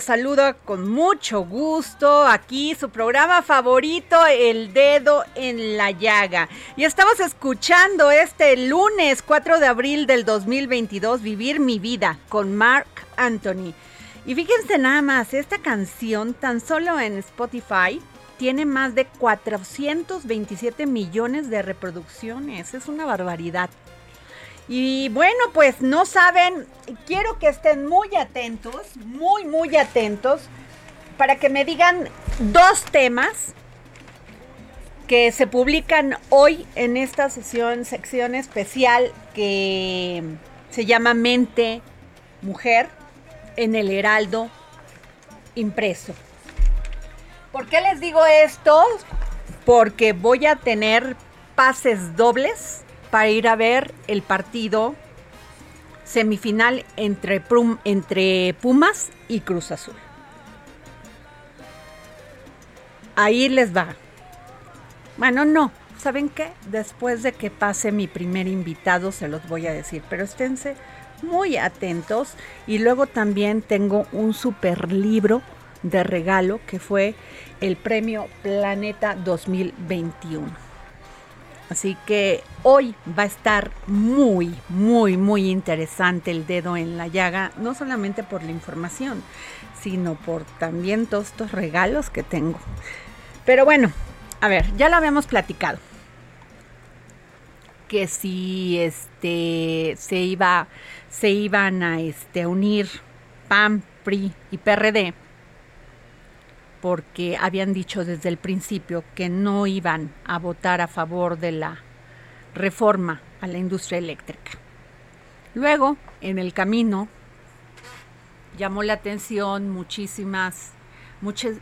Los saludo con mucho gusto. Aquí su programa favorito, El Dedo en la Llaga. Y estamos escuchando este lunes 4 de abril del 2022, Vivir mi vida con Mark Anthony. Y fíjense nada más, esta canción tan solo en Spotify tiene más de 427 millones de reproducciones. Es una barbaridad. Y bueno, pues no saben, quiero que estén muy atentos, muy, muy atentos, para que me digan dos temas que se publican hoy en esta sesión, sección especial que se llama Mente Mujer en el Heraldo impreso. ¿Por qué les digo esto? Porque voy a tener pases dobles para ir a ver el partido semifinal entre, Pumas y Cruz Azul. Ahí les va. Bueno, no. ¿Saben qué? Después de que pase mi primer invitado se los voy a decir, pero esténse muy atentos. Y luego también tengo un super libro de regalo que fue el premio Planeta 2021. Así que hoy va a estar muy, muy, muy interesante el dedo en la llaga, no solamente por la información, sino por también todos estos regalos que tengo. Pero bueno, a ver, ya lo habíamos platicado. Que si este se iba, se iban a este, unir PAN, PRI y PRD, porque habían dicho desde el principio que no iban a votar a favor de la reforma a la industria eléctrica. Luego, en el camino, llamó la atención muchísimas,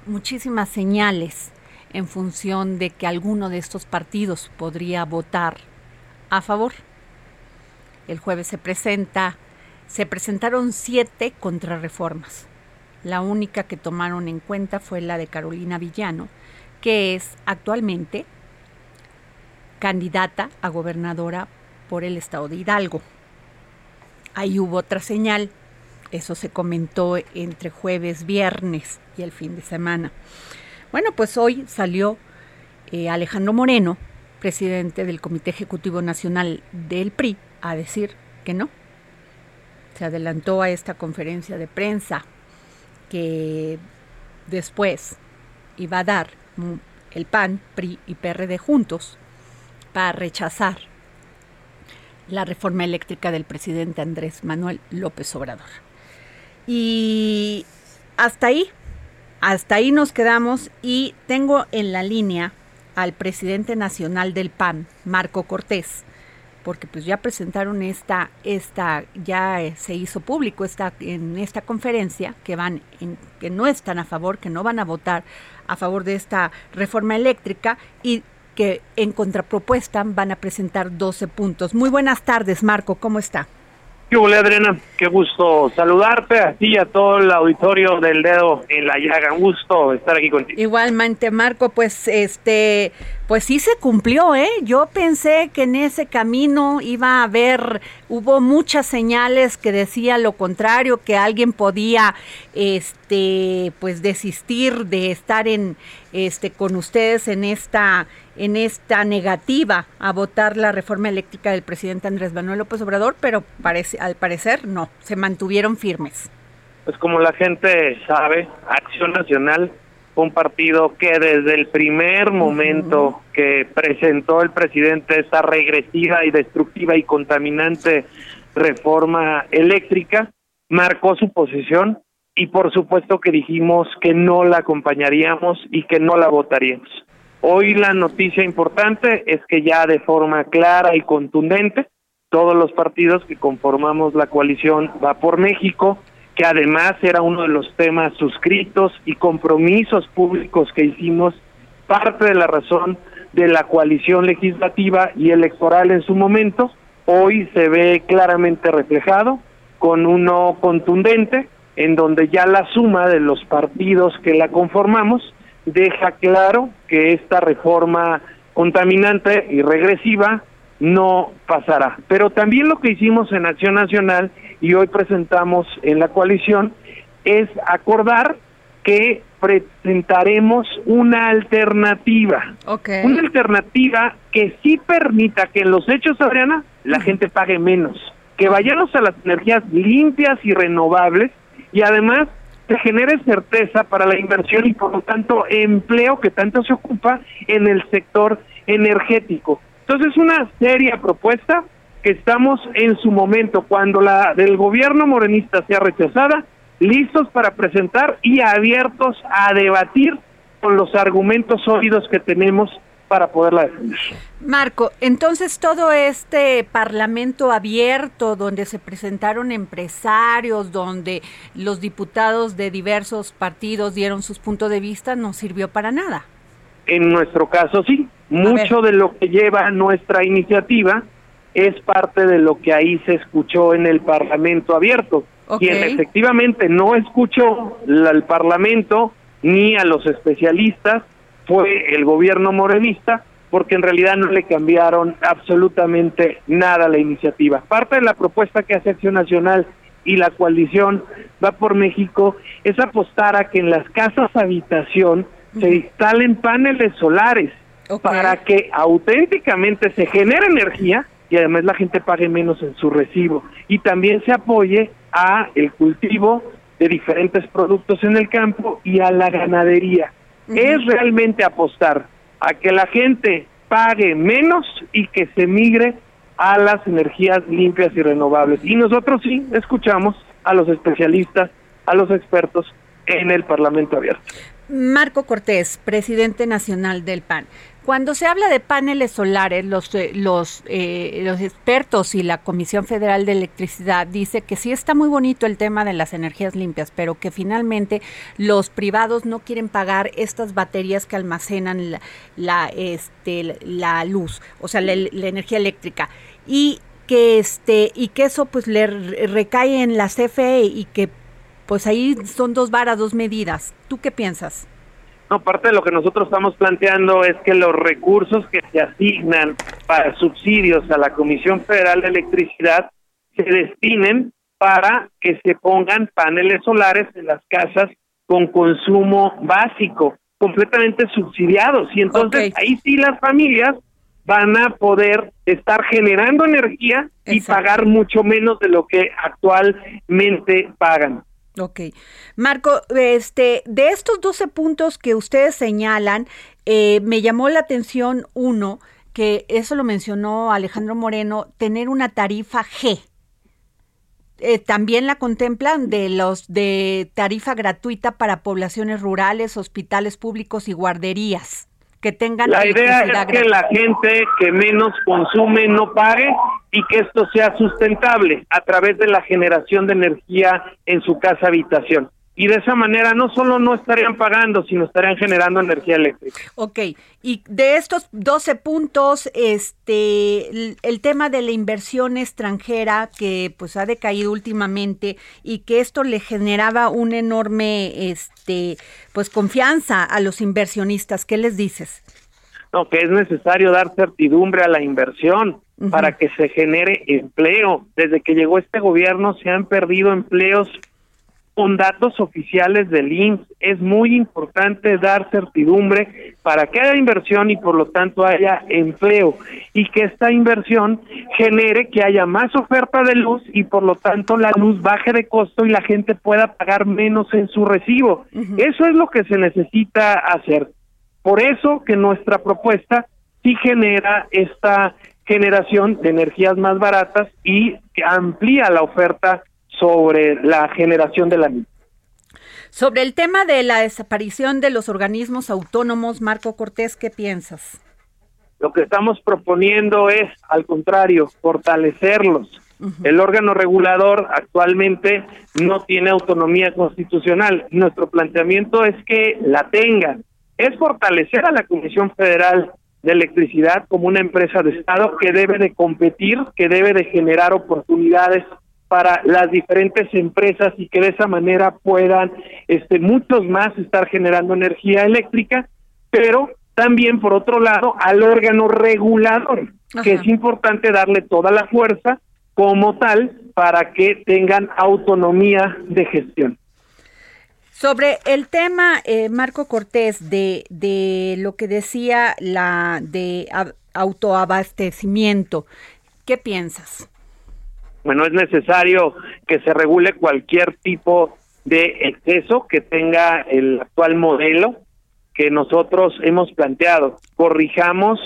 muchísimas señales en función de que alguno de estos partidos podría votar a favor. El jueves se presenta, se presentaron siete contrarreformas. La única que tomaron en cuenta fue la de Carolina Villano, que es actualmente candidata a gobernadora por el estado de Hidalgo. Ahí hubo otra señal. Eso se comentó entre jueves, viernes y el fin de semana. Bueno, pues hoy salió eh, Alejandro Moreno, presidente del Comité Ejecutivo Nacional del PRI, a decir que no. Se adelantó a esta conferencia de prensa que después iba a dar el PAN, PRI y PRD juntos para rechazar la reforma eléctrica del presidente Andrés Manuel López Obrador. Y hasta ahí, hasta ahí nos quedamos y tengo en la línea al presidente nacional del PAN, Marco Cortés, porque pues ya presentaron esta, esta, ya se hizo público esta, en esta conferencia que van, en, que no están a favor, que no van a votar a favor de esta reforma eléctrica y que en contrapropuesta van a presentar 12 puntos. Muy buenas tardes, Marco, ¿cómo está? ¿Qué hola, Adriana? Qué gusto saludarte a ti y a todo el auditorio del dedo en la llaga. Un gusto estar aquí contigo. Igualmente, Marco, pues este, pues sí se cumplió, ¿eh? Yo pensé que en ese camino iba a haber, hubo muchas señales que decía lo contrario, que alguien podía, este, pues desistir de estar en, este, con ustedes en esta, en esta negativa a votar la reforma eléctrica del presidente Andrés Manuel López Obrador, pero parece, al parecer no, se mantuvieron firmes. Pues como la gente sabe, Acción Nacional un partido que desde el primer momento que presentó el presidente esta regresiva y destructiva y contaminante reforma eléctrica, marcó su posición y por supuesto que dijimos que no la acompañaríamos y que no la votaríamos. Hoy la noticia importante es que ya de forma clara y contundente todos los partidos que conformamos la coalición Va por México que además era uno de los temas suscritos y compromisos públicos que hicimos, parte de la razón de la coalición legislativa y electoral en su momento, hoy se ve claramente reflejado con uno contundente, en donde ya la suma de los partidos que la conformamos deja claro que esta reforma contaminante y regresiva no pasará. Pero también lo que hicimos en Acción Nacional y hoy presentamos en la coalición es acordar que presentaremos una alternativa. Una alternativa que sí permita que en los hechos, Adriana, la gente pague menos. Que vayamos a las energías limpias y renovables y además se genere certeza para la inversión y por lo tanto empleo que tanto se ocupa en el sector energético. Entonces, una seria propuesta que estamos en su momento, cuando la del gobierno morenista sea rechazada, listos para presentar y abiertos a debatir con los argumentos sólidos que tenemos para poderla defender. Marco, entonces todo este parlamento abierto donde se presentaron empresarios, donde los diputados de diversos partidos dieron sus puntos de vista, no sirvió para nada. En nuestro caso sí, mucho de lo que lleva nuestra iniciativa es parte de lo que ahí se escuchó en el Parlamento abierto. Quien efectivamente no escuchó al Parlamento ni a los especialistas fue el gobierno morenista, porque en realidad no le cambiaron absolutamente nada a la iniciativa. Parte de la propuesta que hace Acción Nacional y la coalición va por México es apostar a que en las casas habitación se instalen paneles solares para que auténticamente se genere energía y además la gente pague menos en su recibo y también se apoye a el cultivo de diferentes productos en el campo y a la ganadería. Es realmente apostar a que la gente pague menos y que se migre a las energías limpias y renovables. Y nosotros sí escuchamos a los especialistas, a los expertos en el Parlamento abierto. Marco Cortés, presidente nacional del PAN. Cuando se habla de paneles solares, los, eh, los, eh, los expertos y la Comisión Federal de Electricidad dice que sí está muy bonito el tema de las energías limpias, pero que finalmente los privados no quieren pagar estas baterías que almacenan la, este, la luz, o sea, la, la energía eléctrica. Y que este y que eso pues le recae en la CFE y que pues ahí son dos varas, dos medidas. ¿Tú qué piensas? No, parte de lo que nosotros estamos planteando es que los recursos que se asignan para subsidios a la Comisión Federal de Electricidad se destinen para que se pongan paneles solares en las casas con consumo básico, completamente subsidiados. Y entonces ahí sí las familias van a poder estar generando energía y pagar mucho menos de lo que actualmente pagan. Ok. Marco, este, de estos 12 puntos que ustedes señalan, eh, me llamó la atención uno, que eso lo mencionó Alejandro Moreno, tener una tarifa G. Eh, también la contemplan de los de tarifa gratuita para poblaciones rurales, hospitales públicos y guarderías que tengan La idea es que la gente que menos consume no pague y que esto sea sustentable a través de la generación de energía en su casa habitación. Y de esa manera no solo no estarían pagando, sino estarían generando energía eléctrica. Ok, y de estos 12 puntos, este, el, el tema de la inversión extranjera que pues ha decaído últimamente y que esto le generaba un enorme, este, pues confianza a los inversionistas. ¿Qué les dices? No, que es necesario dar certidumbre a la inversión para que se genere empleo. Desde que llegó este gobierno se han perdido empleos con datos oficiales del IMSS. Es muy importante dar certidumbre para que haya inversión y por lo tanto haya empleo y que esta inversión genere que haya más oferta de luz y por lo tanto la luz baje de costo y la gente pueda pagar menos en su recibo. Eso es lo que se necesita hacer. Por eso que nuestra propuesta sí genera esta generación de energías más baratas y amplía la oferta sobre la generación de la misma. Sobre el tema de la desaparición de los organismos autónomos, Marco Cortés, ¿qué piensas? Lo que estamos proponiendo es, al contrario, fortalecerlos. El órgano regulador actualmente no tiene autonomía constitucional. Nuestro planteamiento es que la tenga. Es fortalecer a la Comisión Federal de Electricidad como una empresa de Estado que debe de competir, que debe de generar oportunidades para las diferentes empresas y que de esa manera puedan este muchos más estar generando energía eléctrica, pero también por otro lado al órgano regulador, que es importante darle toda la fuerza como tal para que tengan autonomía de gestión. Sobre el tema, eh, Marco Cortés, de, de lo que decía la de ab- autoabastecimiento, ¿qué piensas? Bueno, es necesario que se regule cualquier tipo de exceso que tenga el actual modelo que nosotros hemos planteado. Corrijamos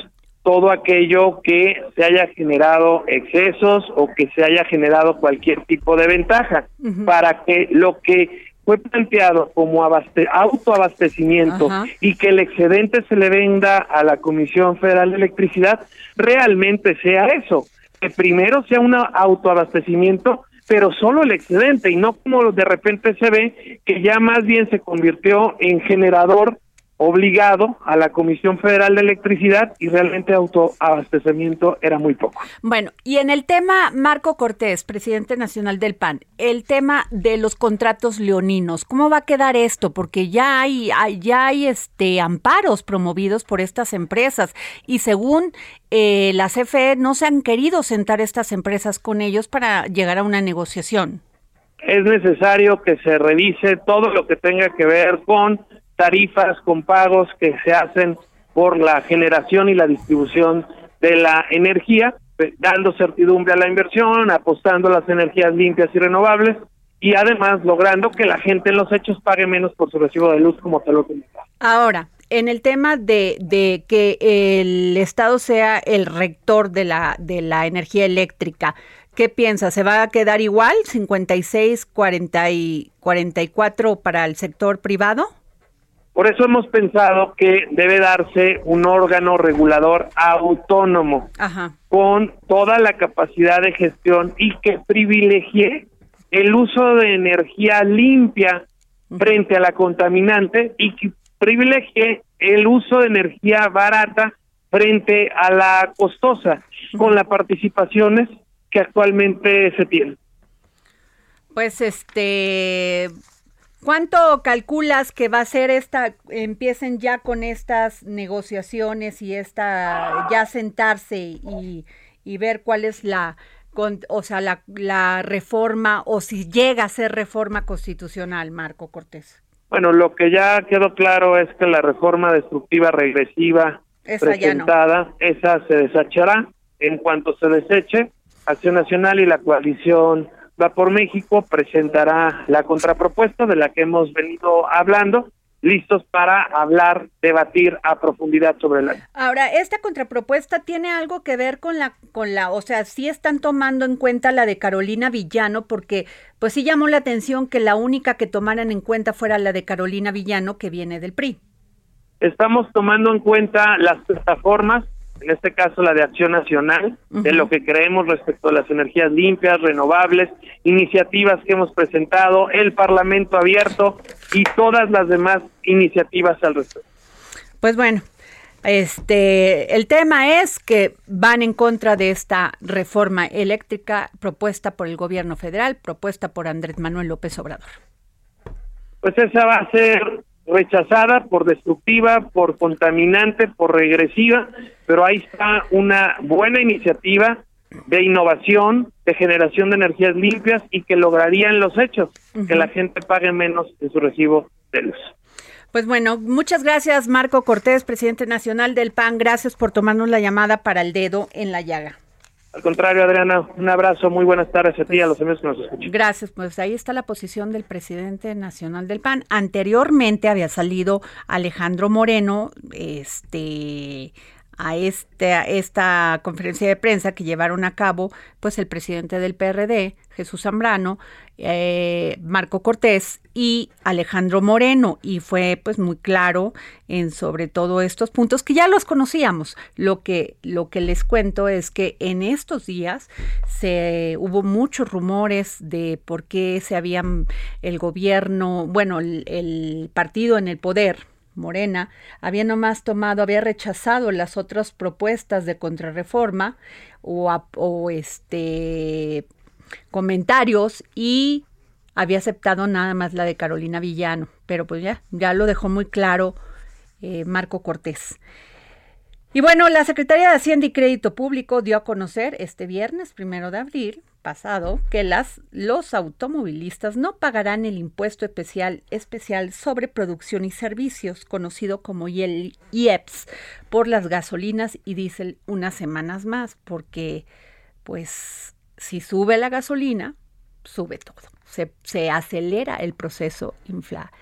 todo aquello que se haya generado excesos o que se haya generado cualquier tipo de ventaja para que lo que fue planteado como abaste- autoabastecimiento Ajá. y que el excedente se le venda a la Comisión Federal de Electricidad realmente sea eso, que primero sea un autoabastecimiento, pero solo el excedente y no como de repente se ve que ya más bien se convirtió en generador obligado a la Comisión Federal de Electricidad y realmente autoabastecimiento era muy poco. Bueno, y en el tema, Marco Cortés, presidente nacional del PAN, el tema de los contratos leoninos, ¿cómo va a quedar esto? Porque ya hay, ya hay este amparos promovidos por estas empresas y según eh, la CFE no se han querido sentar estas empresas con ellos para llegar a una negociación. es necesario que se revise todo lo que tenga que ver con tarifas, con pagos que se hacen por la generación y la distribución de la energía, eh, dando certidumbre a la inversión, apostando a las energías limpias y renovables y además logrando que la gente en los hechos pague menos por su recibo de luz como te lo comentaba. Ahora, en el tema de, que el Estado sea el rector de la, de la energía eléctrica, ¿qué piensa? ¿Se va a quedar igual, 56, 40 y 44 para el sector privado? Por eso hemos pensado que debe darse un órgano regulador autónomo Ajá. con toda la capacidad de gestión y que privilegie el uso de energía limpia frente a la contaminante y que privilegie el uso de energía barata frente a la costosa con las participaciones que actualmente se tienen. Pues este, ¿cuánto calculas que va a ser esta, empiecen ya con estas negociaciones y esta, ya sentarse y, y ver cuál es la, con, o sea, la, la reforma o si llega a ser reforma constitucional, Marco Cortés? Bueno, lo que ya quedó claro es que la reforma destructiva regresiva Esa presentada, esa se desechará. En cuanto se deseche, Acción Nacional y la coalición Va por México presentará la contrapropuesta de la que hemos venido hablando listos para hablar, debatir a profundidad sobre la. Ahora, esta contrapropuesta tiene algo que ver con la, con la, o sea, sí están tomando en cuenta la de Carolina Villano, porque pues sí llamó la atención que la única que tomaran en cuenta fuera la de Carolina Villano, que viene del PRI. Estamos tomando en cuenta las plataformas, en este caso la de Acción Nacional, de lo que creemos respecto a las energías limpias, renovables, iniciativas que hemos presentado, el Parlamento abierto y todas las demás iniciativas al respecto. Pues bueno, este, el tema es que van en contra de esta reforma eléctrica propuesta por el gobierno federal, propuesta por Andrés Manuel López Obrador. Pues esa va a ser rechazada por destructiva, por contaminante, por regresiva, pero ahí está una buena iniciativa de innovación, de generación de energías limpias y que lograrían los hechos, que la gente pague menos en su recibo de luz. Pues bueno, muchas gracias Marco Cortés, presidente nacional del PAN. Gracias por tomarnos la llamada para el dedo en la llaga. Al contrario, Adriana, un abrazo, muy buenas tardes a ti y a los amigos que nos escuchan. Gracias, pues ahí está la posición del presidente nacional del PAN. Anteriormente había salido Alejandro Moreno, este a, este, a esta conferencia de prensa que llevaron a cabo pues el presidente del PRD, Jesús Zambrano, eh, Marco Cortés y Alejandro Moreno y fue pues muy claro en sobre todo estos puntos que ya los conocíamos. Lo que lo que les cuento es que en estos días se hubo muchos rumores de por qué se habían el gobierno, bueno, el partido en el poder Morena había nomás tomado, había rechazado las otras propuestas de contrarreforma o, este comentarios y había aceptado nada más la de Carolina Villano, pero pues ya, ya lo dejó muy claro eh, Marco Cortés. Y bueno, la Secretaría de Hacienda y Crédito Público dio a conocer este viernes, primero de abril, pasado que las, los automovilistas no pagarán el impuesto especial, especial sobre producción y servicios, conocido como IEPS, por las gasolinas y diésel unas semanas más, porque pues si sube la gasolina, sube todo, se, se acelera el proceso infla,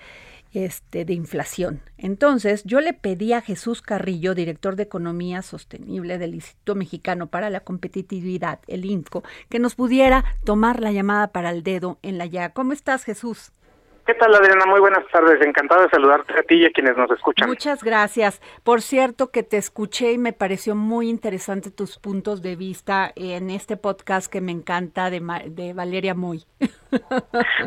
este, de inflación. Entonces, yo le pedí a Jesús Carrillo, director de Economía Sostenible del Instituto Mexicano para la Competitividad, el INCO, que nos pudiera tomar la llamada para el dedo en la ya. ¿Cómo estás, Jesús? ¿Qué tal, Adriana? Muy buenas tardes. Encantado de saludarte a ti y a quienes nos escuchan. Muchas gracias. Por cierto, que te escuché y me pareció muy interesante tus puntos de vista en este podcast que me encanta de, de Valeria Moy.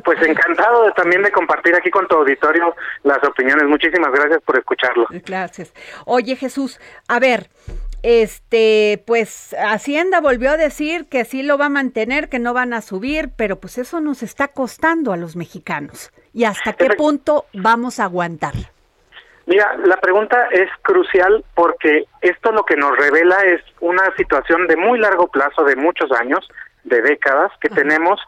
Pues encantado de, también de compartir aquí con tu auditorio las opiniones. Muchísimas gracias por escucharlo. Gracias. Oye, Jesús, a ver, este, pues Hacienda volvió a decir que sí lo va a mantener, que no van a subir, pero pues eso nos está costando a los mexicanos. ¿Y hasta qué punto vamos a aguantar? Mira, la pregunta es crucial porque esto lo que nos revela es una situación de muy largo plazo, de muchos años, de décadas, que tenemos,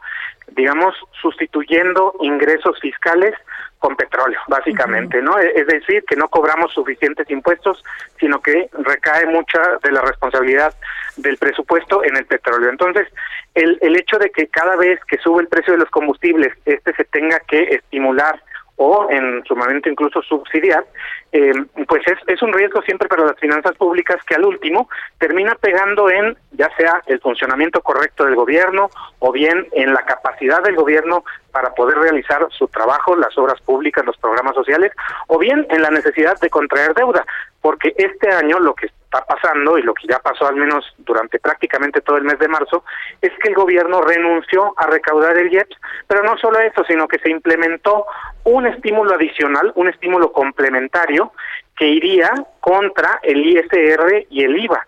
digamos, sustituyendo ingresos fiscales con petróleo, básicamente, ¿no? Es decir, que no cobramos suficientes impuestos, sino que recae mucha de la responsabilidad del presupuesto en el petróleo. Entonces, el, el hecho de que cada vez que sube el precio de los combustibles, este se tenga que estimular o en su momento incluso subsidiar, eh, pues es, es un riesgo siempre para las finanzas públicas que al último termina pegando en ya sea el funcionamiento correcto del gobierno o bien en la capacidad del gobierno para poder realizar su trabajo, las obras públicas, los programas sociales, o bien en la necesidad de contraer deuda, porque este año lo que está pasando y lo que ya pasó al menos durante prácticamente todo el mes de marzo es que el gobierno renunció a recaudar el IEPS, pero no solo eso, sino que se implementó un estímulo adicional, un estímulo complementario que iría contra el ISR y el IVA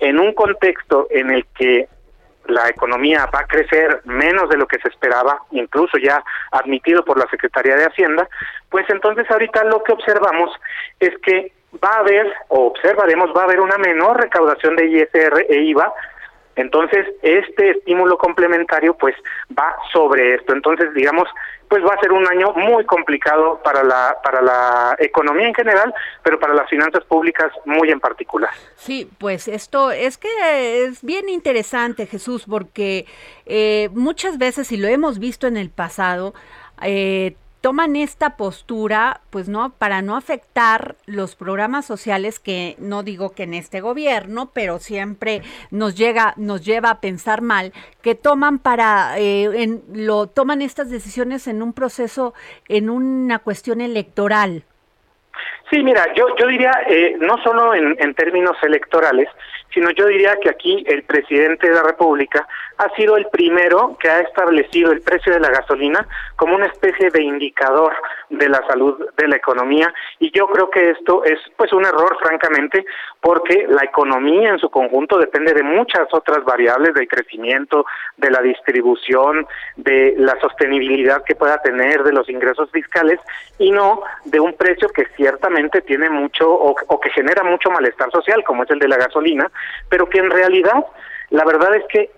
en un contexto en el que la economía va a crecer menos de lo que se esperaba, incluso ya admitido por la Secretaría de Hacienda, pues entonces ahorita lo que observamos es que va a haber, o observaremos, va a haber una menor recaudación de ISR e IVA Entonces, este estímulo complementario pues va sobre esto. Entonces, digamos, pues va a ser un año muy complicado para la para la economía en general, pero para las finanzas públicas muy en particular. Sí, pues esto es que es bien interesante, Jesús, porque eh, muchas veces, y lo hemos visto en el pasado, eh, toman esta postura, pues no, para no afectar los programas sociales que no digo que en este gobierno, pero siempre nos llega, nos lleva a pensar mal, que toman para, eh, en, lo toman estas decisiones en un proceso, en una cuestión electoral. Sí, mira, yo, yo diría, eh, no solo en, en términos electorales, sino yo diría que aquí el presidente de la República ha sido el primero que ha establecido el precio de la gasolina como una especie de indicador de la salud de la economía. Y yo creo que esto es pues un error francamente porque la economía en su conjunto depende de muchas otras variables del crecimiento, de la distribución, de la sostenibilidad que pueda tener de los ingresos fiscales y no de un precio que ciertamente tiene mucho o, o que genera mucho malestar social como es el de la gasolina pero que en realidad la verdad es que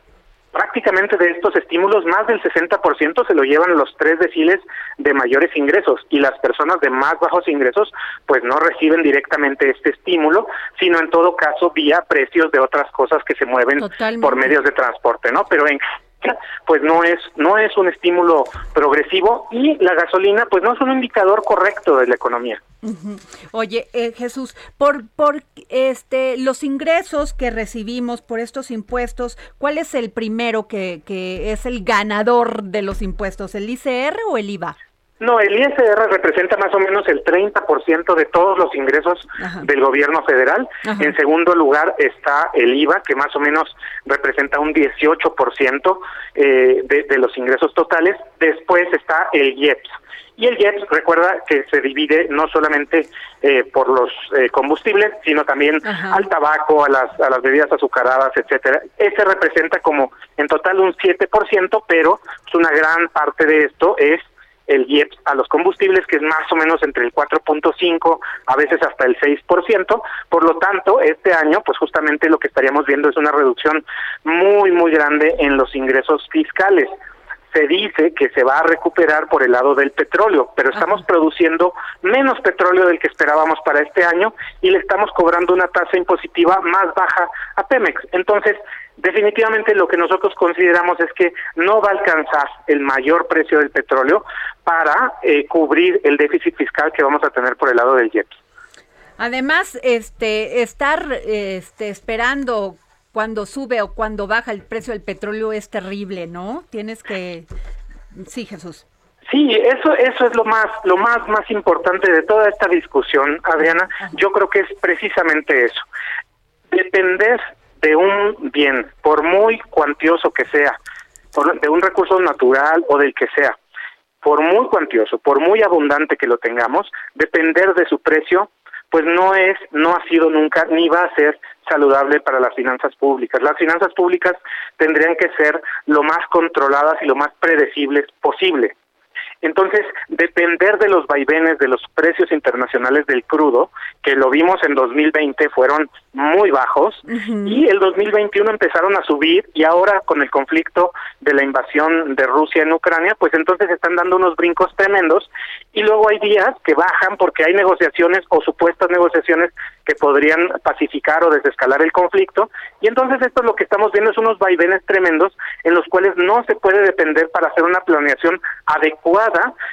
prácticamente de estos estímulos más del 60% se lo llevan los tres deciles de mayores ingresos y las personas de más bajos ingresos pues no reciben directamente este estímulo, sino en todo caso vía precios de otras cosas que se mueven Totalmente. por medios de transporte, ¿no? Pero en pues no es no es un estímulo progresivo y la gasolina pues no es un indicador correcto de la economía. Oye, eh, Jesús, por, por este, los ingresos que recibimos por estos impuestos, ¿cuál es el primero que, que es el ganador de los impuestos? ¿El ICR o el IVA? No, el ISR representa más o menos el 30% de todos los ingresos Ajá. del gobierno federal. Ajá. En segundo lugar está el IVA, que más o menos representa un 18% eh, de, de los ingresos totales. Después está el IEPS. Y el IEPS, recuerda que se divide no solamente eh, por los eh, combustibles, sino también Ajá. al tabaco, a las, a las bebidas azucaradas, etcétera. Ese representa como en total un 7%, pero pues, una gran parte de esto es el IEPS a los combustibles, que es más o menos entre el 4.5, a veces hasta el 6%. Por lo tanto, este año, pues justamente lo que estaríamos viendo es una reducción muy, muy grande en los ingresos fiscales. Se dice que se va a recuperar por el lado del petróleo, pero estamos produciendo menos petróleo del que esperábamos para este año y le estamos cobrando una tasa impositiva más baja a Pemex. Entonces, definitivamente lo que nosotros consideramos es que no va a alcanzar el mayor precio del petróleo para eh, cubrir el déficit fiscal que vamos a tener por el lado del IEPS. Además, este, estar este, esperando cuando sube o cuando baja el precio del petróleo es terrible, ¿no? Tienes que... Sí, Jesús. Sí, eso eso es lo más lo más más importante de toda esta discusión, Adriana. Yo creo que es precisamente eso. Depender de un bien, por muy cuantioso que sea, por- de un recurso natural o del que sea, por muy cuantioso, por muy abundante que lo tengamos, depender de su precio, pues no es, no ha sido nunca, ni va a ser saludable para las finanzas públicas. Las finanzas públicas tendrían que ser lo más controladas y lo más predecibles posible. Entonces, depender de los vaivenes de los precios internacionales del crudo, que lo vimos en 2020, fueron muy bajos, y el 2021 empezaron a subir, y ahora con el conflicto de la invasión de Rusia en Ucrania, pues entonces están dando unos brincos tremendos, y luego hay días que bajan porque hay negociaciones o supuestas negociaciones que podrían pacificar o desescalar el conflicto, y entonces esto lo que estamos viendo es unos vaivenes tremendos en los cuales no se puede depender para hacer una planeación adecuada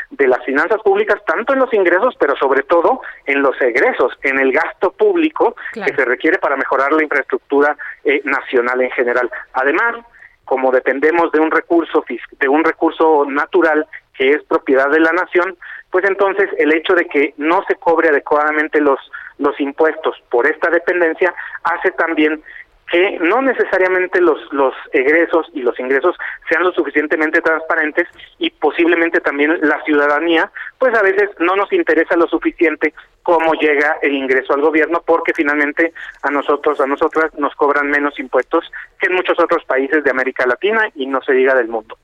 de las finanzas públicas, tanto en los ingresos, pero sobre todo en los egresos, en el gasto público Claro. que se requiere para mejorar la infraestructura eh, nacional en general. Además, como dependemos de un recurso de un recurso natural que es propiedad de la nación, pues entonces el hecho de que no se cobre adecuadamente los los impuestos por esta dependencia hace también que no necesariamente los los egresos y los ingresos sean lo suficientemente transparentes y posiblemente también la ciudadanía pues a veces no nos interesa lo suficiente cómo llega el ingreso al gobierno porque finalmente a nosotros a nosotras nos cobran menos impuestos que en muchos otros países de América Latina y no se diga del mundo.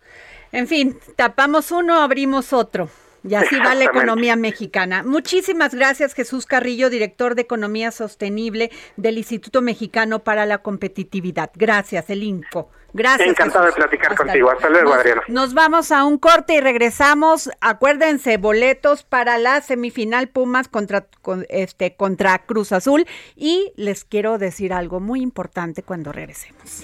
En fin, tapamos uno, abrimos otro. Y así va la economía mexicana. Muchísimas gracias, Jesús Carrillo, director de Economía Sostenible del Instituto Mexicano para la Competitividad. Gracias, el INCO. Gracias. Encantado Jesús. de platicar contigo. Hasta luego, Nos- Adriana. Nos vamos a un corte y regresamos. Acuérdense, boletos para la semifinal Pumas contra, con- este, contra Cruz Azul. Y les quiero decir algo muy importante cuando regresemos.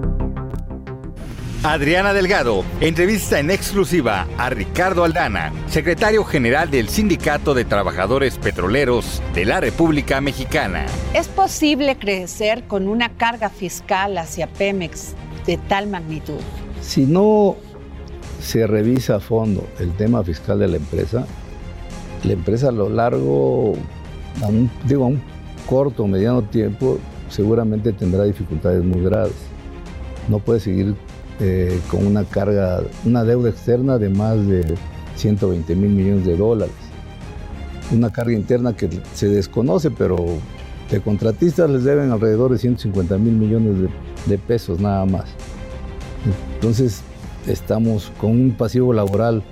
Adriana Delgado entrevista en exclusiva a Ricardo Aldana, secretario general del Sindicato de Trabajadores Petroleros de la República Mexicana. ¿Es posible crecer con una carga fiscal hacia Pemex de tal magnitud? Si no se revisa a fondo el tema fiscal de la empresa, la empresa a lo largo, a un, digo, a un corto o mediano tiempo, seguramente tendrá dificultades muy graves. No puede seguir eh, con una carga, una deuda externa de más de 120 mil millones de dólares. Una carga interna que se desconoce, pero de contratistas les deben alrededor de 150 mil millones de, de pesos nada más. Entonces estamos con un pasivo laboral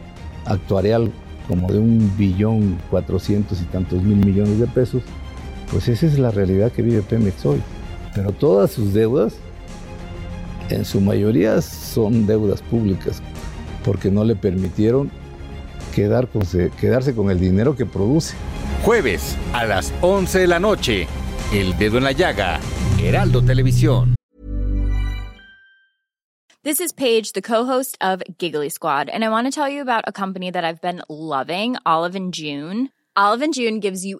actuarial como de un billón cuatrocientos y tantos mil millones de pesos, pues esa es la realidad que vive Pemex hoy. Pero todas sus deudas, en su mayoría son deudas públicas, porque no le permitieron quedar con se- quedarse con el dinero que produce. Jueves a las 11 de la noche, El Dedo en la Llaga, Heraldo Televisión. This is Paige, the co-host of Giggly Squad, and I want to tell you about a company that I've been loving, Olive and June. Olive and June gives you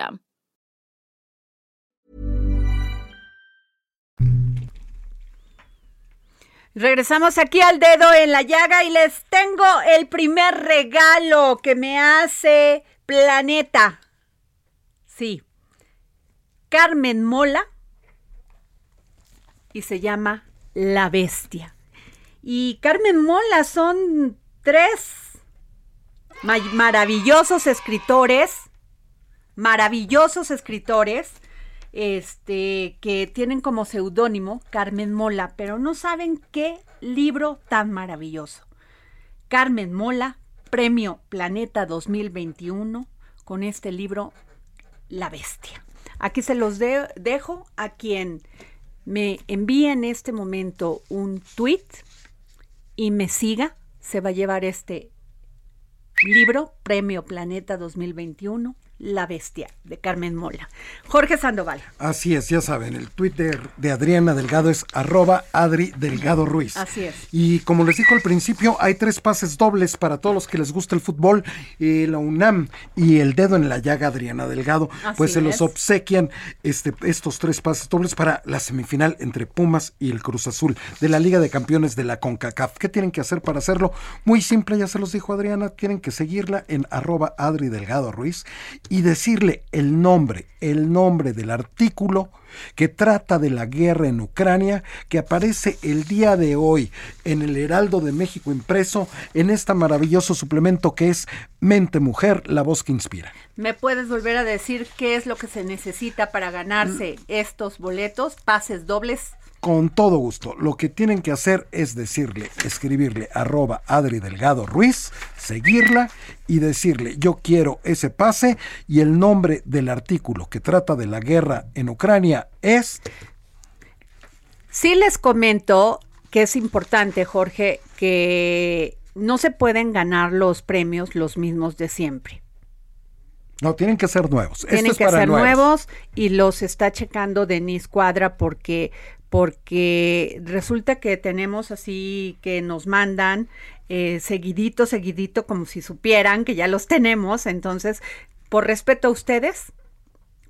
Regresamos aquí al dedo en la llaga y les tengo el primer regalo que me hace Planeta. Sí. Carmen Mola y se llama La Bestia. Y Carmen Mola son tres ma- maravillosos escritores, maravillosos escritores, este, que tienen como seudónimo Carmen Mola, pero no saben qué libro tan maravilloso. Carmen Mola, Premio Planeta 2021, con este libro La Bestia. Aquí se los de- dejo a quien me envíe en este momento un tweet y me siga, se va a llevar este libro, Premio Planeta 2021, La Bestia, de Carmen Mola. Jorge Sandoval. Así es, ya saben, el Twitter de Adriana Delgado es arroba Adri Delgado Ruiz. Así es. Y como les dijo al principio, hay tres pases dobles para todos los que les gusta el fútbol. Eh, la UNAM y el dedo en la llaga Adriana Delgado, Así pues se es. los obsequian este, estos tres pases dobles para la semifinal entre Pumas y el Cruz Azul de la Liga de Campeones de la CONCACAF. ¿Qué tienen que hacer para hacerlo? Muy simple, ya se los dijo Adriana, tienen que seguirla en arroba Adri Delgado Ruiz y decirle el nombre, el nombre del artículo que trata de la guerra en Ucrania, que aparece el día de hoy en el Heraldo de México impreso, en este maravilloso suplemento que es Mente Mujer, la voz que inspira. ¿Me puedes volver a decir qué es lo que se necesita para ganarse estos boletos, pases dobles? Con todo gusto. Lo que tienen que hacer es decirle, escribirle arroba Adri Delgado Ruiz, seguirla y decirle yo quiero ese pase y el nombre del artículo que trata de la guerra en Ucrania es... Sí les comento que es importante, Jorge, que no se pueden ganar los premios los mismos de siempre. No, tienen que ser nuevos. Tienen Esto es que para ser nuevos. nuevos y los está checando Denise Cuadra porque porque resulta que tenemos así que nos mandan eh, seguidito, seguidito, como si supieran que ya los tenemos. Entonces, por respeto a ustedes,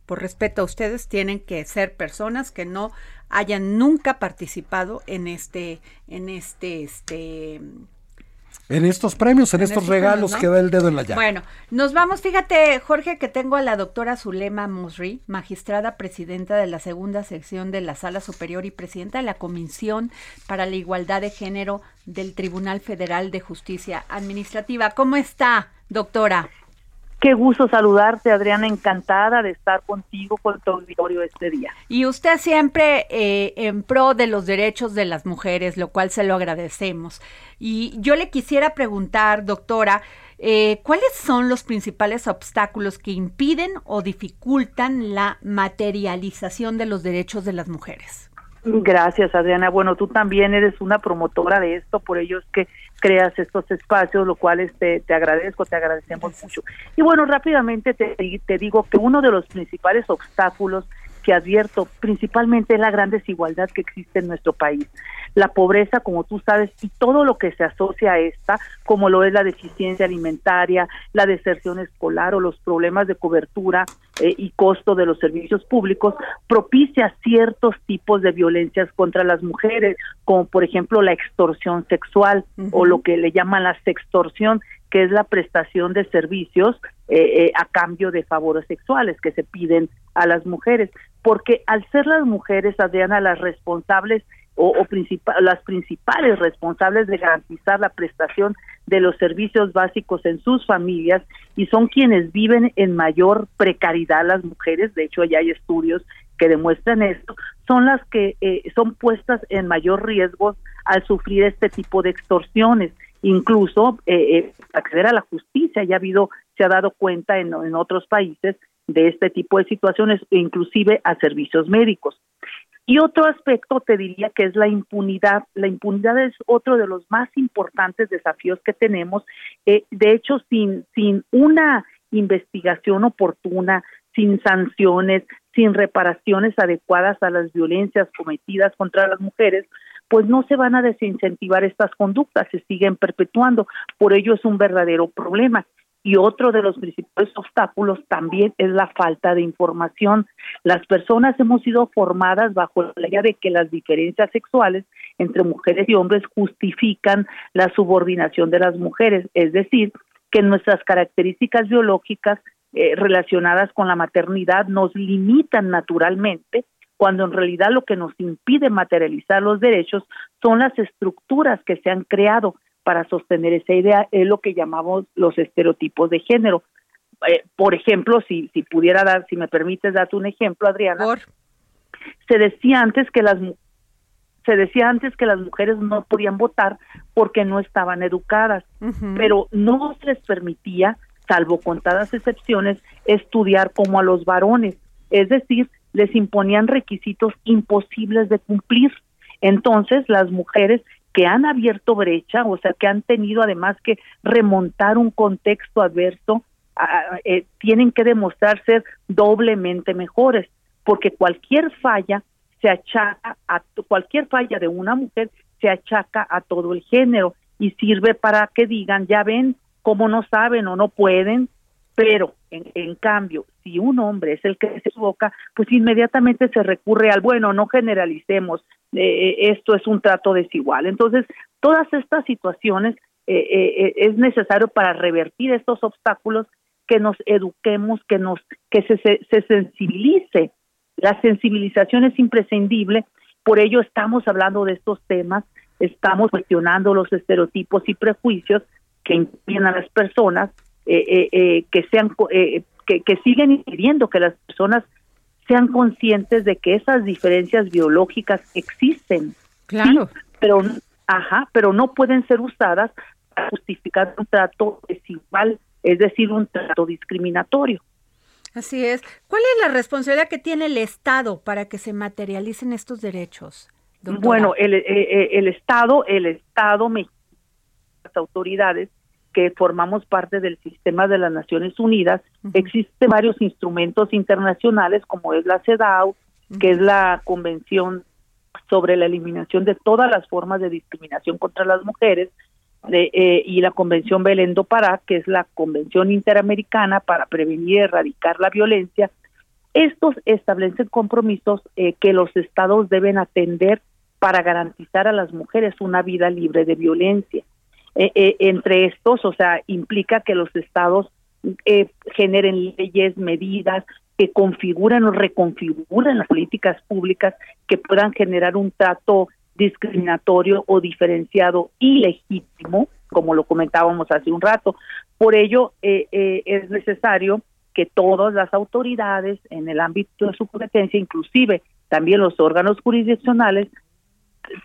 por respeto a ustedes, tienen que ser personas que no hayan nunca participado en este, en este, este, En estos premios, en, En estos estos regalos premios, ¿no? que da el dedo en la llaga. Bueno, nos vamos, fíjate, Jorge, que tengo a la doctora Zulema Mosri, magistrada presidenta de la segunda sección de la Sala Superior y presidenta de la Comisión para la Igualdad de Género del Tribunal Federal de Justicia Administrativa. ¿Cómo está, doctora? Qué gusto saludarte, Adriana, encantada de estar contigo con tu auditorio este día. Y usted siempre eh, en pro de los derechos de las mujeres, lo cual se lo agradecemos. Y yo le quisiera preguntar, doctora, eh, ¿cuáles son los principales obstáculos que impiden o dificultan la materialización de los derechos de las mujeres? Gracias, Adriana. Bueno, tú también eres una promotora de esto, por ello es que creas estos espacios, lo cual este, te agradezco, te agradecemos mucho. Y bueno, rápidamente te, te digo que uno de los principales obstáculos que advierto principalmente es la gran desigualdad que existe en nuestro país. La pobreza, como tú sabes, y todo lo que se asocia a esta, como lo es la deficiencia alimentaria, la deserción escolar o los problemas de cobertura eh, y costo de los servicios públicos, propicia ciertos tipos de violencias contra las mujeres, como por ejemplo la extorsión sexual o lo que le llaman la sextorsión, que es la prestación de servicios eh, eh, a cambio de favores sexuales que se piden a las mujeres, porque al ser las mujeres, Adriana, las responsables o, o principal, las principales responsables de garantizar la prestación de los servicios básicos en sus familias y son quienes viven en mayor precariedad las mujeres, de hecho ya hay estudios que demuestran esto, son las que eh, son puestas en mayor riesgo al sufrir este tipo de extorsiones incluso eh, eh, acceder a la justicia. Ya ha habido, se ha dado cuenta en, en otros países de este tipo de situaciones, inclusive a servicios médicos. Y otro aspecto te diría que es la impunidad. La impunidad es otro de los más importantes desafíos que tenemos. Eh, de hecho, sin, sin una investigación oportuna, sin sanciones, sin reparaciones adecuadas a las violencias cometidas contra las mujeres, pues no se van a desincentivar estas conductas, se siguen perpetuando. Por ello es un verdadero problema. Y otro de los principales obstáculos también es la falta de información. Las personas hemos sido formadas bajo la idea de que las diferencias sexuales entre mujeres y hombres justifican la subordinación de las mujeres, es decir, que nuestras características biológicas eh, relacionadas con la maternidad nos limitan naturalmente cuando en realidad lo que nos impide materializar los derechos son las estructuras que se han creado para sostener esa idea, es lo que llamamos los estereotipos de género. Eh, por ejemplo, si, si pudiera dar, si me permites darte un ejemplo, Adriana, se decía antes que las se decía antes que las mujeres no podían votar porque no estaban educadas, pero no se les permitía, salvo contadas excepciones, estudiar como a los varones, es decir, les imponían requisitos imposibles de cumplir. Entonces, las mujeres que han abierto brecha, o sea, que han tenido además que remontar un contexto adverso eh, tienen que demostrar ser doblemente mejores, porque cualquier falla se achaca a cualquier falla de una mujer se achaca a todo el género y sirve para que digan, ya ven cómo no saben o no pueden, pero en, en, cambio, si un hombre es el que se equivoca, pues inmediatamente se recurre al, bueno, no generalicemos, eh, esto es un trato desigual. Entonces, todas estas situaciones eh, eh, es necesario para revertir estos obstáculos que nos eduquemos, que nos que se, se, se sensibilice. La sensibilización es imprescindible, por ello estamos hablando de estos temas, estamos cuestionando los estereotipos y prejuicios que impiden a las personas eh, eh, que sean eh, que, que siguen impidiendo que las personas sean conscientes de que esas diferencias biológicas existen. Claro. pero ajá, pero no pueden ser usadas para justificar un trato desigual, es decir, un trato discriminatorio. Así es. ¿Cuál es la responsabilidad que tiene el Estado para que se materialicen estos derechos? Doctora? Bueno, el, el, el Estado, el Estado las autoridades que formamos parte del sistema de las Naciones Unidas, uh -huh. existen varios instrumentos internacionales como es la CEDAW, uh -huh. que es la Convención sobre la eliminación de todas las formas de discriminación contra las mujeres, de, eh, y la Convención Belén do Pará, que es la Convención Interamericana para prevenir y erradicar la violencia. Estos establecen compromisos eh, que los estados deben atender para garantizar a las mujeres una vida libre de violencia. Eh, eh, entre estos, o sea, implica que los estados eh, generen leyes, medidas que configuran o reconfiguran las políticas públicas que puedan generar un trato discriminatorio o diferenciado ilegítimo, como lo comentábamos hace un rato. Por ello, eh, eh, es necesario que todas las autoridades en el ámbito de su competencia, inclusive también los órganos jurisdiccionales,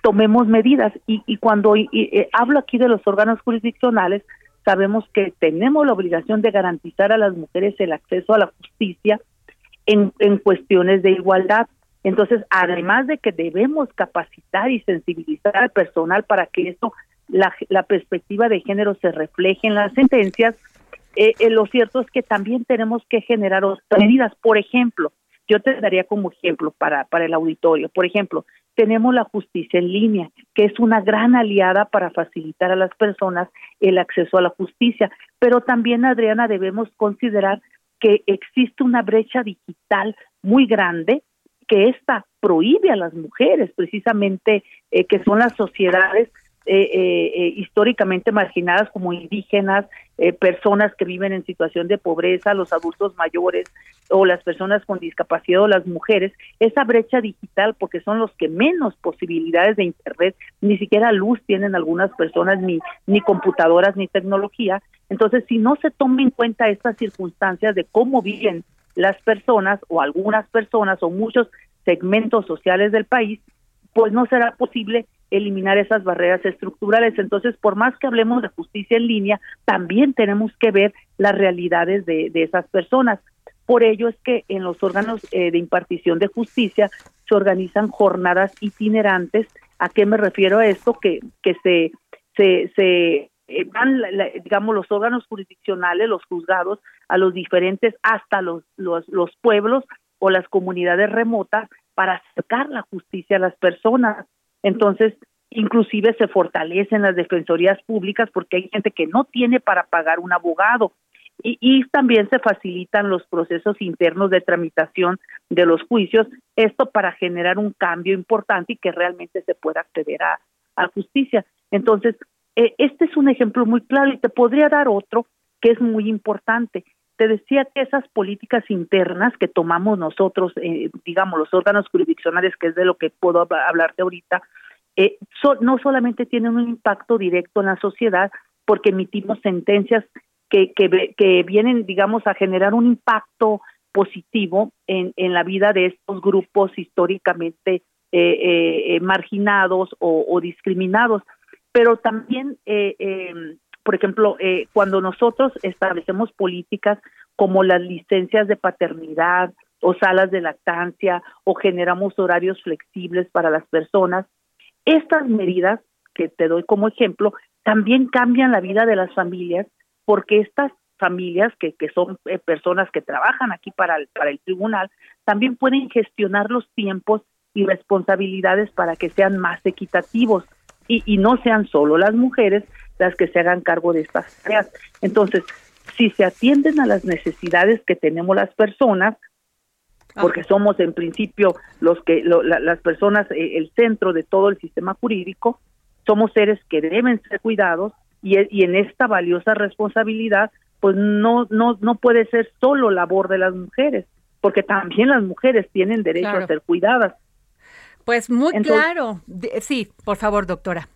tomemos medidas. Y, y cuando eh, hablo aquí de los órganos jurisdiccionales, sabemos que tenemos la obligación de garantizar a las mujeres el acceso a la justicia en, en cuestiones de igualdad. Entonces, además de que debemos capacitar y sensibilizar al personal para que esto, la, la perspectiva de género se refleje en las sentencias, eh, eh, lo cierto es que también tenemos que generar otras medidas. Por ejemplo, yo te daría como ejemplo para, para el auditorio, por ejemplo, tenemos la justicia en línea, que es una gran aliada para facilitar a las personas el acceso a la justicia, pero también, Adriana, debemos considerar que existe una brecha digital muy grande que esta prohíbe a las mujeres, precisamente, eh, que son las sociedades eh, eh, históricamente marginadas como indígenas, eh, personas que viven en situación de pobreza, los adultos mayores o las personas con discapacidad o las mujeres, esa brecha digital, porque son los que menos posibilidades de Internet, ni siquiera luz tienen algunas personas, ni, ni computadoras, ni tecnología. Entonces, si no se toma en cuenta estas circunstancias de cómo viven las personas o algunas personas o muchos segmentos sociales del país, pues no será posible eliminar esas barreras estructurales. Entonces, por más que hablemos de justicia en línea, también tenemos que ver las realidades de, de esas personas. Por ello es que en los órganos eh, de impartición de justicia se organizan jornadas itinerantes. ¿A qué me refiero a esto? Que, que se, se, se eh, van, digamos, los órganos jurisdiccionales, los juzgados, a los diferentes, hasta los, los, los pueblos o las comunidades remotas para acercar la justicia a las personas. Entonces, inclusive se fortalecen las defensorías públicas porque hay gente que no tiene para pagar un abogado. Y, y, también se facilitan los procesos internos de tramitación de los juicios, esto para generar un cambio importante y que realmente se pueda acceder a, a justicia. Entonces, eh, este es un ejemplo muy claro y te podría dar otro que es muy importante te decía que esas políticas internas que tomamos nosotros, eh, digamos, los órganos jurisdiccionales, que es de lo que puedo hablarte ahorita, eh, so, no solamente tienen un impacto directo en la sociedad, porque emitimos sentencias que, que, que vienen, digamos, a generar un impacto positivo en, en la vida de estos grupos históricamente eh, eh, marginados o, o, discriminados, pero también eh, eh, por ejemplo, eh, cuando nosotros establecemos políticas como las licencias de paternidad o salas de lactancia o generamos horarios flexibles para las personas, estas medidas que te doy como ejemplo también cambian la vida de las familias porque estas familias que, son eh, personas que trabajan aquí para el, tribunal, también pueden gestionar los tiempos y responsabilidades para que sean más equitativos y no sean solo las mujeres las que se hagan cargo de estas tareas. Entonces, si se atienden a las necesidades que tenemos las personas, porque somos en principio los que lo- la- las personas eh, el centro de todo el sistema jurídico somos seres que deben ser cuidados y, y en esta valiosa responsabilidad pues no no no puede ser solo labor de las mujeres porque también las mujeres tienen derecho Claro. a ser cuidadas Pues muy Entonces- claro. Sí, por favor, doctora.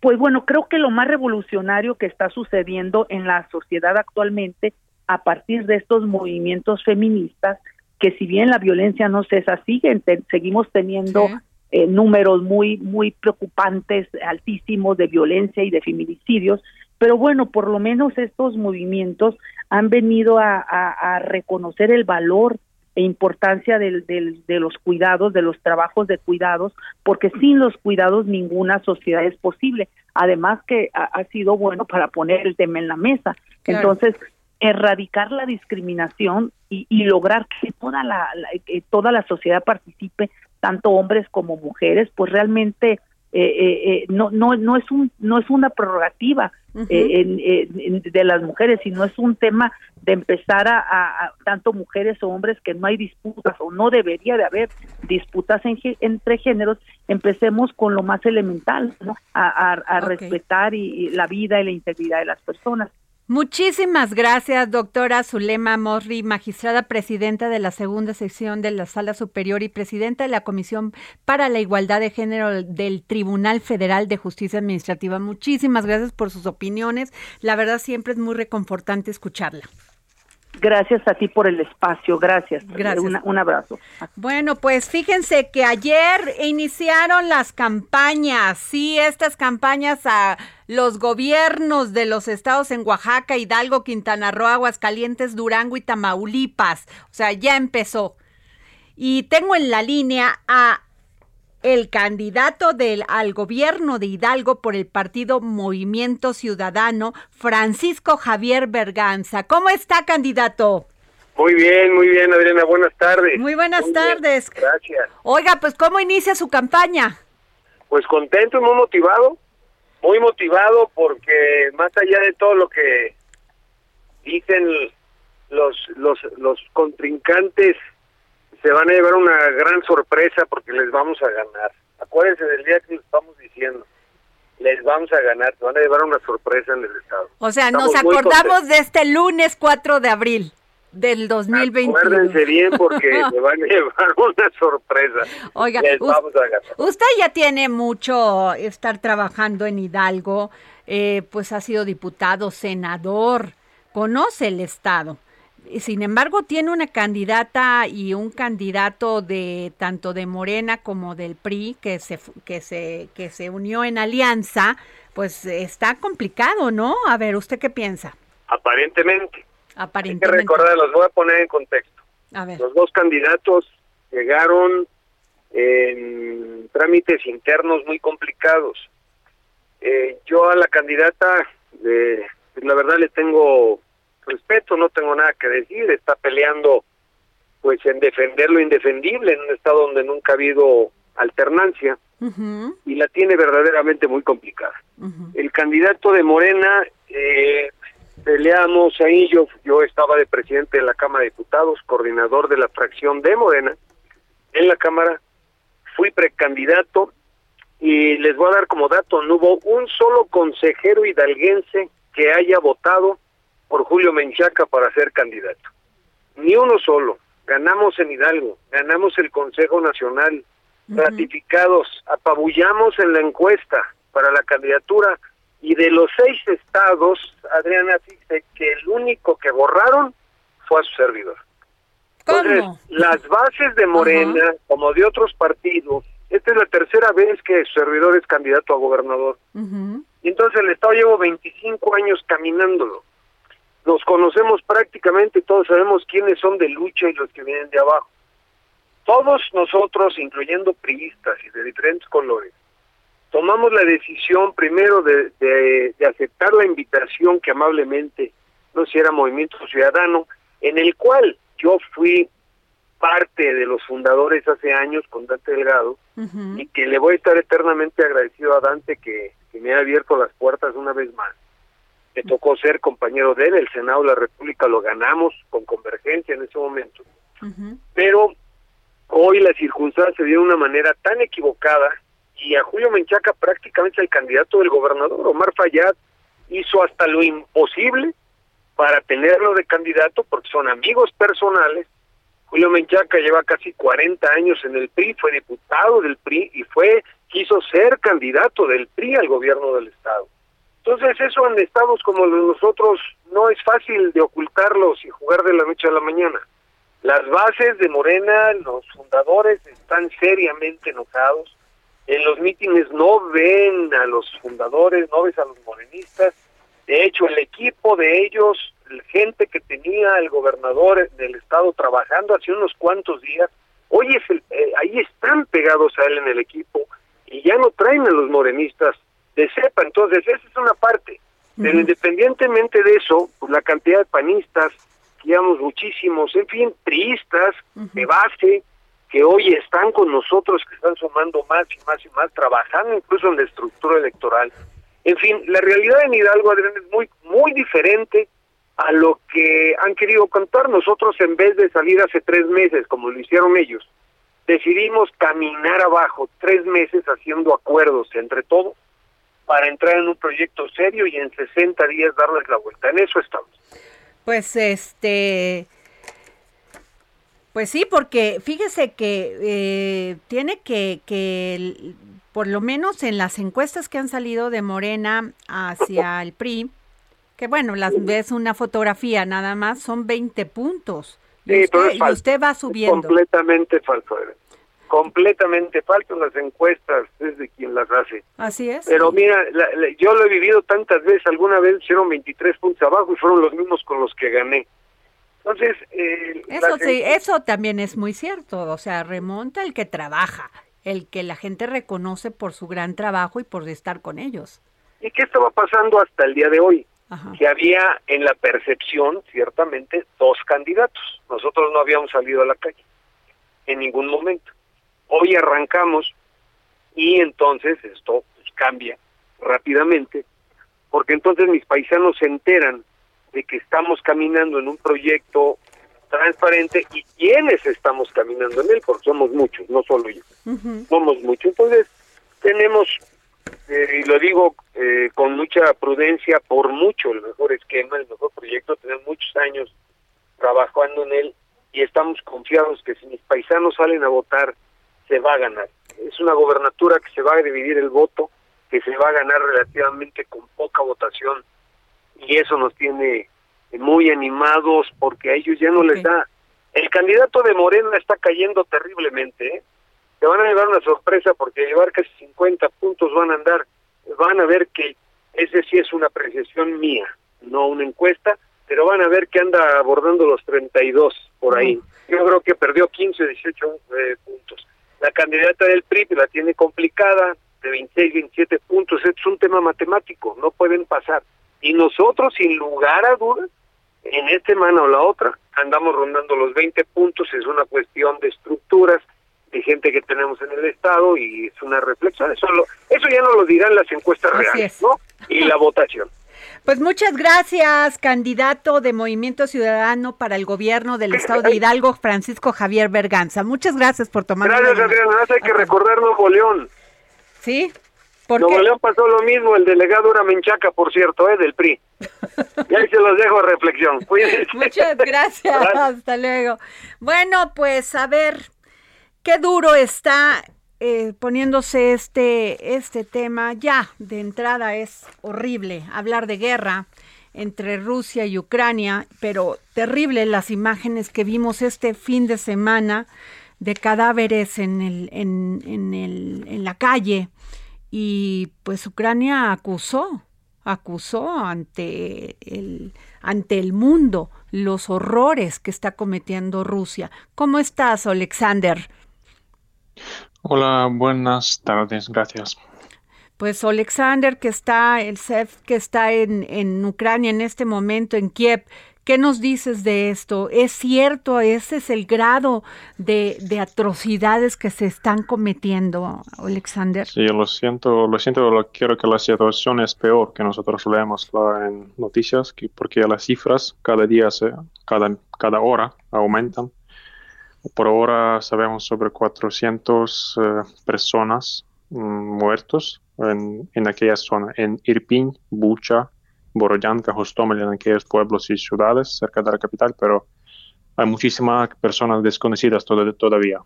Pues bueno, creo que lo más revolucionario que está sucediendo en la sociedad actualmente a partir de estos movimientos feministas, que si bien la violencia no cesa, siguen, te- seguimos teniendo eh, números muy, muy preocupantes, altísimos de violencia y de feminicidios, pero bueno, por lo menos estos movimientos han venido a, a- a reconocer el valor importancia del, del- de los cuidados, de los trabajos de cuidados, porque sin los cuidados ninguna sociedad es posible. Además que ha, ha sido bueno para poner el tema en la mesa. Claro. Entonces, erradicar la discriminación y, y lograr que toda la, la- que toda la sociedad participe, tanto hombres como mujeres, pues realmente eh, eh, eh, no no no es un no es una prerrogativa eh, en- de las mujeres, sino es un tema de empezar a, a- a- tanto mujeres o hombres que no hay disputas o no debería de haber disputas en entre géneros, empecemos con lo más elemental, ¿no? a, a- respetar y, y la vida y la integridad de las personas. Muchísimas gracias, doctora Zulema Morri, magistrada presidenta de la segunda sección de la Sala Superior y presidenta de la Comisión para la Igualdad de Género del Tribunal Federal de Justicia Administrativa. Muchísimas gracias por sus opiniones. La verdad siempre es muy reconfortante escucharla. Gracias a ti por el espacio, gracias. Gracias. Una- un abrazo. Bueno, pues fíjense que ayer iniciaron las campañas, sí, estas campañas a los gobiernos de los estados en Oaxaca, Hidalgo, Quintana Roo, Aguascalientes, Durango y Tamaulipas. O sea, ya empezó. Y tengo en la línea a el candidato del, al gobierno de Hidalgo por el partido Movimiento Ciudadano, Francisco Javier Berganza. ¿Cómo está, candidato? Muy bien, muy bien, Adriana. Buenas tardes. Muy buenas tardes. Gracias. Oiga, pues ¿cómo inicia su campaña? Pues contento y muy motivado. Muy motivado porque más allá de todo lo que dicen los los los contrincantes se van a llevar una gran sorpresa porque les vamos a ganar. Acuérdense del día que les estamos diciendo. Les vamos a ganar, se van a llevar una sorpresa en el estado. O sea, Estamos nos acordamos de este lunes 4 de abril del 2021. Acuérdense bien porque se van a llevar una sorpresa. Oiga, les vamos a ganar. Usted ya tiene mucho estar trabajando en Hidalgo, eh, pues ha sido diputado, senador, conoce el Estado. Sin embargo, tiene una candidata y un candidato de tanto de Morena como del PRI que se que se que se unió en alianza, pues está complicado, ¿no? A ver, ¿usted qué piensa? Aparentemente. Hay que Aparentemente. recordar, los voy a poner en contexto. A ver. Los dos candidatos llegaron en trámites internos muy complicados. Eh, yo a la candidata, eh, la verdad le tengo respeto, no tengo nada que decir, está peleando pues en defender lo indefendible en un estado donde nunca ha habido alternancia y la tiene verdaderamente muy complicada. El candidato de Morena, eh, peleamos ahí, yo, yo estaba de presidente de la Cámara de Diputados, coordinador de la fracción de Morena en la Cámara, fui precandidato y les voy a dar como dato, no hubo un solo consejero hidalguense que haya votado por Julio Menchaca para ser candidato. Ni uno solo. Ganamos en Hidalgo, ganamos el Consejo Nacional, ratificados, apabullamos en la encuesta para la candidatura y de los seis estados, Adriana dice que el único que borraron fue a su servidor. Entonces, las bases de Morena, como de otros partidos, esta es la tercera vez que su servidor es candidato a gobernador. Y entonces el Estado llevo 25 años caminándolo. Nos conocemos prácticamente, todos sabemos quiénes son de lucha y los que vienen de abajo. Todos nosotros, incluyendo priistas y de diferentes colores, tomamos la decisión primero de, de- de aceptar la invitación que amablemente no sé si era Movimiento Ciudadano, en el cual yo fui parte de los fundadores hace años con Dante Delgado y que le voy a estar eternamente agradecido a Dante que, que me ha abierto las puertas una vez más. Me tocó ser compañero de él, el Senado de la República lo ganamos con convergencia en ese momento. Pero hoy las circunstancias se dieron de una manera tan equivocada y a Julio Menchaca prácticamente el candidato del gobernador, Omar Fayad, hizo hasta lo imposible para tenerlo de candidato porque son amigos personales. Julio Menchaca lleva casi 40 años en el PRI, fue diputado del PRI y fue quiso ser candidato del PRI al gobierno del estado. Entonces eso en estados como los nosotros no es fácil de ocultarlos y jugar de la noche a la mañana. Las bases de Morena, los fundadores están seriamente enojados. En los mítines no ven a los fundadores, no ves a los morenistas. De hecho, el equipo de ellos, gente que tenía el gobernador del estado trabajando hace unos cuantos días, hoy es el- eh, ahí están pegados a él en el equipo y ya no traen a los morenistas de cepa. Entonces, esa es una parte. Pero independientemente de eso, pues, la cantidad de panistas, que llevamos muchísimos, en fin, priistas de base, que hoy están con nosotros, que están sumando más y más y más, trabajando incluso en la estructura electoral. En fin, la realidad en Hidalgo, Adrián, es muy, muy diferente a lo que han querido contar. Nosotros, en vez de salir hace tres meses, como lo hicieron ellos, decidimos caminar abajo tres meses haciendo acuerdos entre todos para entrar en un proyecto serio y en 60 días darles la vuelta. En eso estamos. Pues este, pues sí, porque fíjese que eh, tiene que, que por lo menos en las encuestas que han salido de Morena hacia el PRI, que bueno, las ves una fotografía nada más, son 20 puntos. Y, Sí, pero usted, es y falso. usted va Es subiendo. completamente falso. Completamente falso las encuestas, es de quien las hace. Así es. Pero mira, la- la- yo lo he vivido tantas veces, alguna vez hicieron 23 puntos abajo y fueron los mismos con los que gané. Entonces, eh, Eso sí, eso también es muy cierto, o sea, remonta el que trabaja, el que la gente reconoce por su gran trabajo y por estar con ellos. ¿Y qué estaba pasando hasta el día de hoy? Que había en la percepción, ciertamente, dos candidatos. Nosotros no habíamos salido a la calle en ningún momento. Hoy arrancamos y entonces esto pues, cambia rápidamente, porque entonces mis paisanos se enteran de que estamos caminando en un proyecto transparente y quiénes estamos caminando en él, porque somos muchos, no solo yo somos muchos. Entonces, tenemos, eh, y lo digo eh, con mucha prudencia, por mucho el mejor esquema, el mejor proyecto, tenemos muchos años trabajando en él y estamos confiados que si mis paisanos salen a votar, se va a ganar. Es una gobernatura que se va a dividir el voto, que se va a ganar relativamente con poca votación y eso nos tiene muy animados porque a ellos ya no les da. El candidato de Morena está cayendo terriblemente, ¿eh? te van a llevar una sorpresa porque llevar casi 50 puntos van a andar, van a ver que ese sí es una apreciación mía, no una encuesta, pero van a ver que anda abordando los 32 por ahí. Yo creo que perdió 15, 18 eh, puntos. La candidata del PRI la tiene complicada, de 26, 27 puntos. Es un tema matemático, no pueden pasar. Y nosotros, sin lugar a dudas, en esta semana o la otra, andamos rondando los 20 puntos. Es una cuestión de estructuras, de gente que tenemos en el Estado y es una reflexión. Eso, lo- eso ya no lo dirán las encuestas Así reales, es. ¿no? Y la votación. Pues muchas gracias, candidato de Movimiento Ciudadano para el gobierno del estado de Hidalgo, Francisco Javier Berganza. Muchas gracias por tomar la Gracias, más hay que recordar Nuevo León. ¿Sí? ¿Por Nuevo qué? León pasó lo mismo, el delegado era Menchaca, por cierto, ¿eh? del PRI. Y ahí se los dejo a reflexión. Cuídense. Muchas gracias. Hasta luego. Bueno, pues a ver, qué duro está eh, poniéndose este, este tema. Ya, de entrada es horrible hablar de guerra entre Rusia y Ucrania, pero terrible las imágenes que vimos este fin de semana de cadáveres en, el, en, en, la calle. Y pues Ucrania acusó, acusó ante el, ante el mundo los horrores que está cometiendo Rusia. ¿Cómo estás, Alexander? Hola, buenas tardes, gracias. Pues Alexander, que está, el CEF que está en, en Ucrania en este momento, en Kiev, ¿Qué nos dices de esto? ¿Es cierto? ¿Ese es el grado de, de, atrocidades que se están cometiendo, Alexander? Sí, lo siento, lo siento, lo quiero que la situación es peor que nosotros leemos en noticias, porque las cifras cada día, se, cada, cada hora aumentan. Por ahora sabemos sobre 400 eh, personas mm, muertos en, en aquella zona, en Irpin, Bucha, Borodyanka, Hostomel, en aquellos pueblos y ciudades cerca de la capital, pero hay muchísimas personas desconocidas todavía,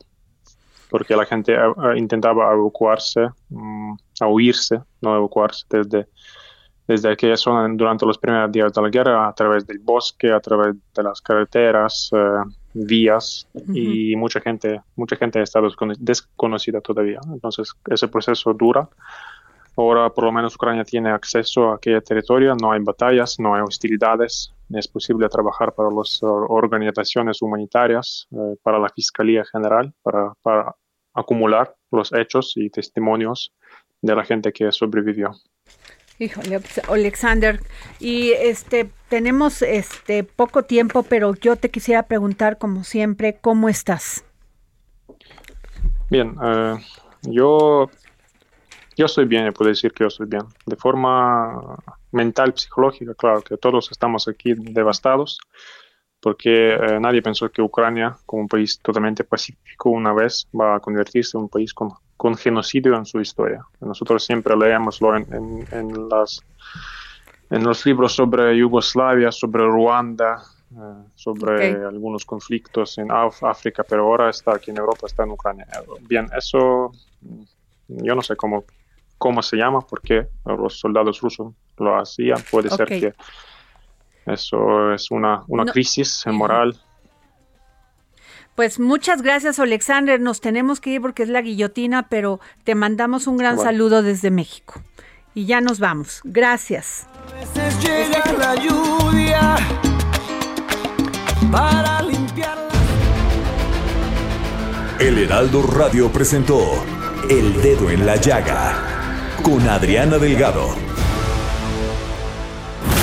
porque la gente eh, intentaba evacuarse, mm, huirse, no evacuarse desde, desde aquella zona durante los primeros días de la guerra, a través del bosque, a través de las carreteras, eh, vías, y mucha gente, mucha gente está desconocida todavía. Entonces, ese proceso dura. Ahora por lo menos Ucrania tiene acceso a aquella territorio, no hay batallas, no hay hostilidades, es posible trabajar para las organizaciones humanitarias, eh, para la Fiscalía General, para, para acumular los hechos y testimonios de la gente que sobrevivió. Híjole, Alexander, y este tenemos este poco tiempo, pero yo te quisiera preguntar como siempre, ¿cómo estás? Bien, eh, yo yo estoy bien, puedo decir que yo estoy bien. De forma mental, psicológica, claro que todos estamos aquí devastados, porque eh, nadie pensó que Ucrania, como un país totalmente pacífico, una vez va a convertirse en un país con, con genocidio en su historia. Nosotros siempre leemoslo en, en, las, en los libros sobre Yugoslavia, sobre Ruanda, eh, sobre algunos conflictos en África, pero ahora está aquí en Europa, está en Ucrania. Bien, eso yo no sé cómo cómo se llama, porque los soldados rusos lo hacían. Puede ser que eso es una, una crisis moral. Pues muchas gracias, Alexander. Nos tenemos que ir porque es la guillotina, pero te mandamos un gran saludo desde México. Y ya nos vamos. Gracias. la lluvia para limpiar El Heraldo Radio presentó El Dedo en la Llaga con Adriana Delgado.